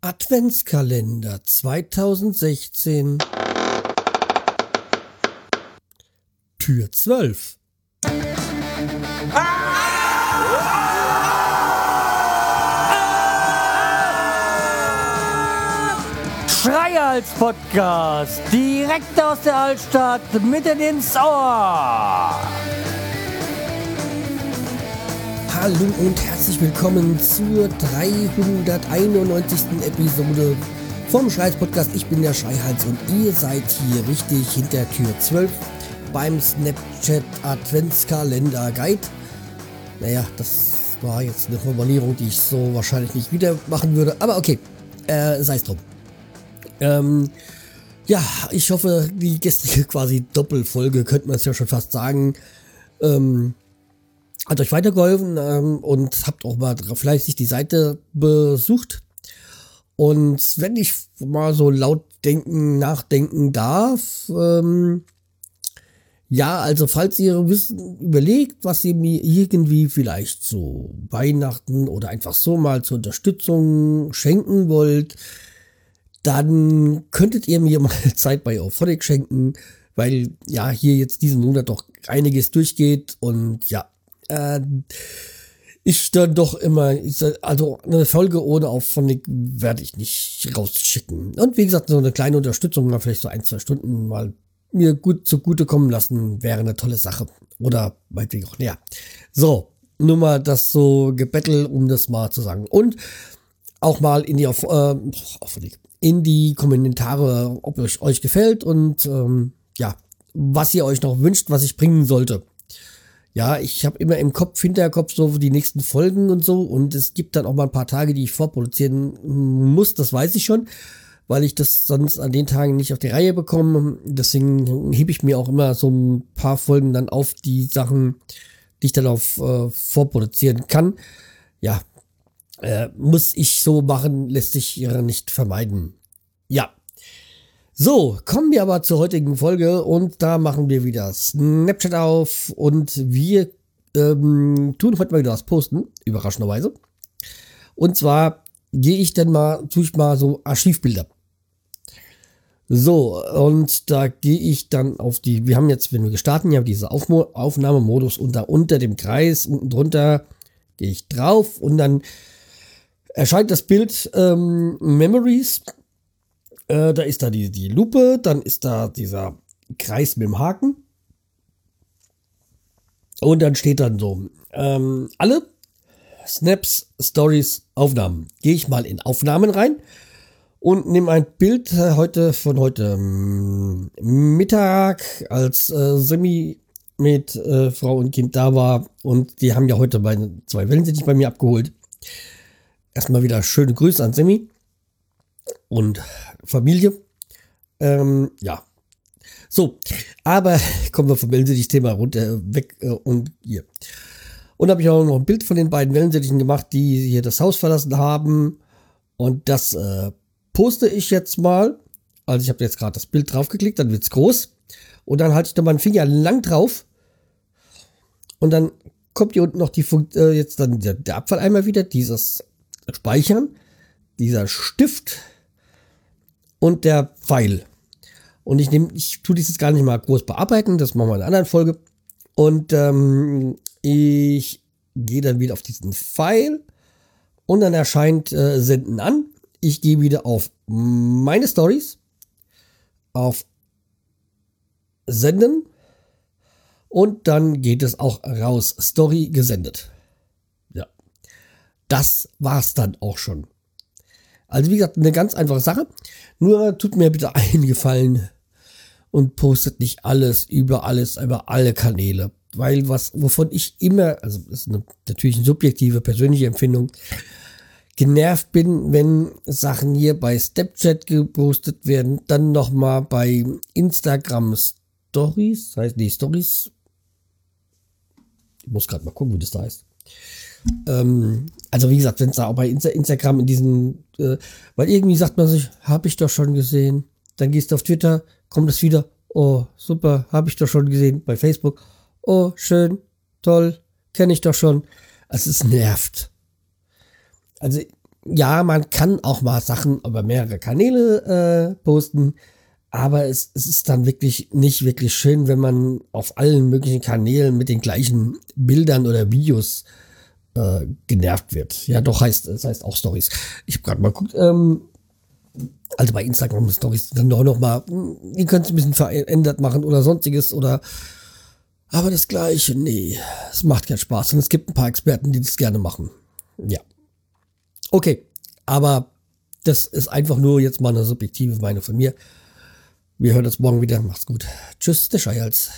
Adventskalender 2016 Tür 12 Schreihals Podcast, direkt aus der Altstadt, mitten ins Ohr. Hallo und herzlich willkommen zur 391. Episode vom Schreihals Podcast. Ich bin der Schreihals und ihr seid hier richtig hinter Tür 12 beim Snapchat Adventskalender Guide. Naja, das war jetzt eine Formulierung, die ich so wahrscheinlich nicht wieder machen würde, aber okay, äh, sei es drum. Ähm, ja, ich hoffe, die gestrige quasi Doppelfolge, könnte man es ja schon fast sagen, ähm, hat euch weitergeholfen ähm, und habt auch mal fleißig die Seite besucht. Und wenn ich mal so laut denken, nachdenken darf, ähm, ja, also falls ihr wissen, überlegt, was ihr mir irgendwie vielleicht so Weihnachten oder einfach so mal zur Unterstützung schenken wollt, dann könntet ihr mir mal Zeit bei Auphonic schenken, weil ja hier jetzt diesen Monat doch einiges durchgeht und ja, äh, ich dann doch immer, also eine Folge ohne Auphonic werde ich nicht rausschicken. Und wie gesagt, so eine kleine Unterstützung, mal vielleicht so ein, zwei Stunden mal mir gut zugute kommen lassen, wäre eine tolle Sache. Oder meinetwegen auch näher. So, nur mal das so Gebettel, um das mal zu sagen. Und auch mal in die, auf, äh, in die Kommentare, ob euch, euch gefällt und ähm, ja, was ihr euch noch wünscht, was ich bringen sollte ja, ich habe immer im Kopf, Hinterkopf so die nächsten Folgen und so und es gibt dann auch mal ein paar Tage, die ich vorproduzieren muss, das weiß ich schon, weil ich das sonst an den Tagen nicht auf die Reihe bekomme. Deswegen hebe ich mir auch immer so ein paar Folgen dann auf die Sachen, die ich dann auf äh, vorproduzieren kann. Ja, äh, muss ich so machen, lässt sich ja nicht vermeiden. Ja, so, kommen wir aber zur heutigen Folge und da machen wir wieder Snapchat auf und wir ähm, tun heute mal wieder was posten, überraschenderweise. Und zwar gehe ich dann mal, tue ich mal so Archivbilder. So, und da gehe ich dann auf die, wir haben jetzt, wenn wir gestartet haben, diese Aufmo Aufnahmemodus unter, unter dem Kreis, unten drunter gehe ich drauf und dann erscheint das Bild ähm, Memories äh, da ist da die, die Lupe, dann ist da dieser Kreis mit dem Haken. Und dann steht dann so, ähm, alle Snaps, Stories, Aufnahmen. Gehe ich mal in Aufnahmen rein und nehme ein Bild äh, heute von heute ähm, Mittag, als äh, Semi mit äh, Frau und Kind da war. Und die haben ja heute meine zwei Wellensittich bei mir abgeholt. Erstmal wieder schöne Grüße an Semi und Familie. Ähm, ja. So, aber kommen wir vom Wellensittich-Thema runter, weg äh, und hier. Und habe ich auch noch ein Bild von den beiden Wellensittichen gemacht, die hier das Haus verlassen haben. Und das äh, poste ich jetzt mal. Also ich habe jetzt gerade das Bild draufgeklickt, dann wird's groß. Und dann halte ich da meinen Finger lang drauf. Und dann kommt hier unten noch die Fun äh, jetzt dann der, der Abfalleimer wieder, dieses Speichern, dieser Stift, und der Pfeil. Und ich nehme, ich tue dieses gar nicht mal groß bearbeiten, das machen wir in einer anderen Folge. Und ähm, ich gehe dann wieder auf diesen Pfeil und dann erscheint äh, Senden an. Ich gehe wieder auf meine Stories, auf Senden und dann geht es auch raus. Story gesendet. Ja. Das war's dann auch schon. Also wie gesagt, eine ganz einfache Sache. Nur tut mir bitte einen Gefallen und postet nicht alles über alles, über alle Kanäle. Weil was, wovon ich immer, also das ist eine, natürlich eine subjektive, persönliche Empfindung, genervt bin, wenn Sachen hier bei Snapchat gepostet werden, dann nochmal bei Instagram Stories, heißt die Stories. Ich muss gerade mal gucken, wie das da heißt. Ähm, also wie gesagt, wenn es da auch bei Insta Instagram in diesen, äh, weil irgendwie sagt man sich, habe ich doch schon gesehen. Dann gehst du auf Twitter, kommt es wieder, oh super, habe ich doch schon gesehen. Bei Facebook, oh schön, toll, kenne ich doch schon. Also es nervt. Also ja, man kann auch mal Sachen über mehrere Kanäle äh, posten, aber es, es ist dann wirklich nicht wirklich schön, wenn man auf allen möglichen Kanälen mit den gleichen Bildern oder Videos äh, genervt wird. Ja, doch heißt es heißt auch Stories. Ich habe gerade mal geguckt, ähm, also bei Instagram Stories dann doch noch mal, hm, ihr könnt es ein bisschen verändert machen oder sonstiges oder aber das gleiche, nee, es macht keinen Spaß und es gibt ein paar Experten, die das gerne machen. Ja. Okay, aber das ist einfach nur jetzt mal eine subjektive Meinung von mir. Wir hören uns morgen wieder. Macht's gut. Tschüss, der Scheihals.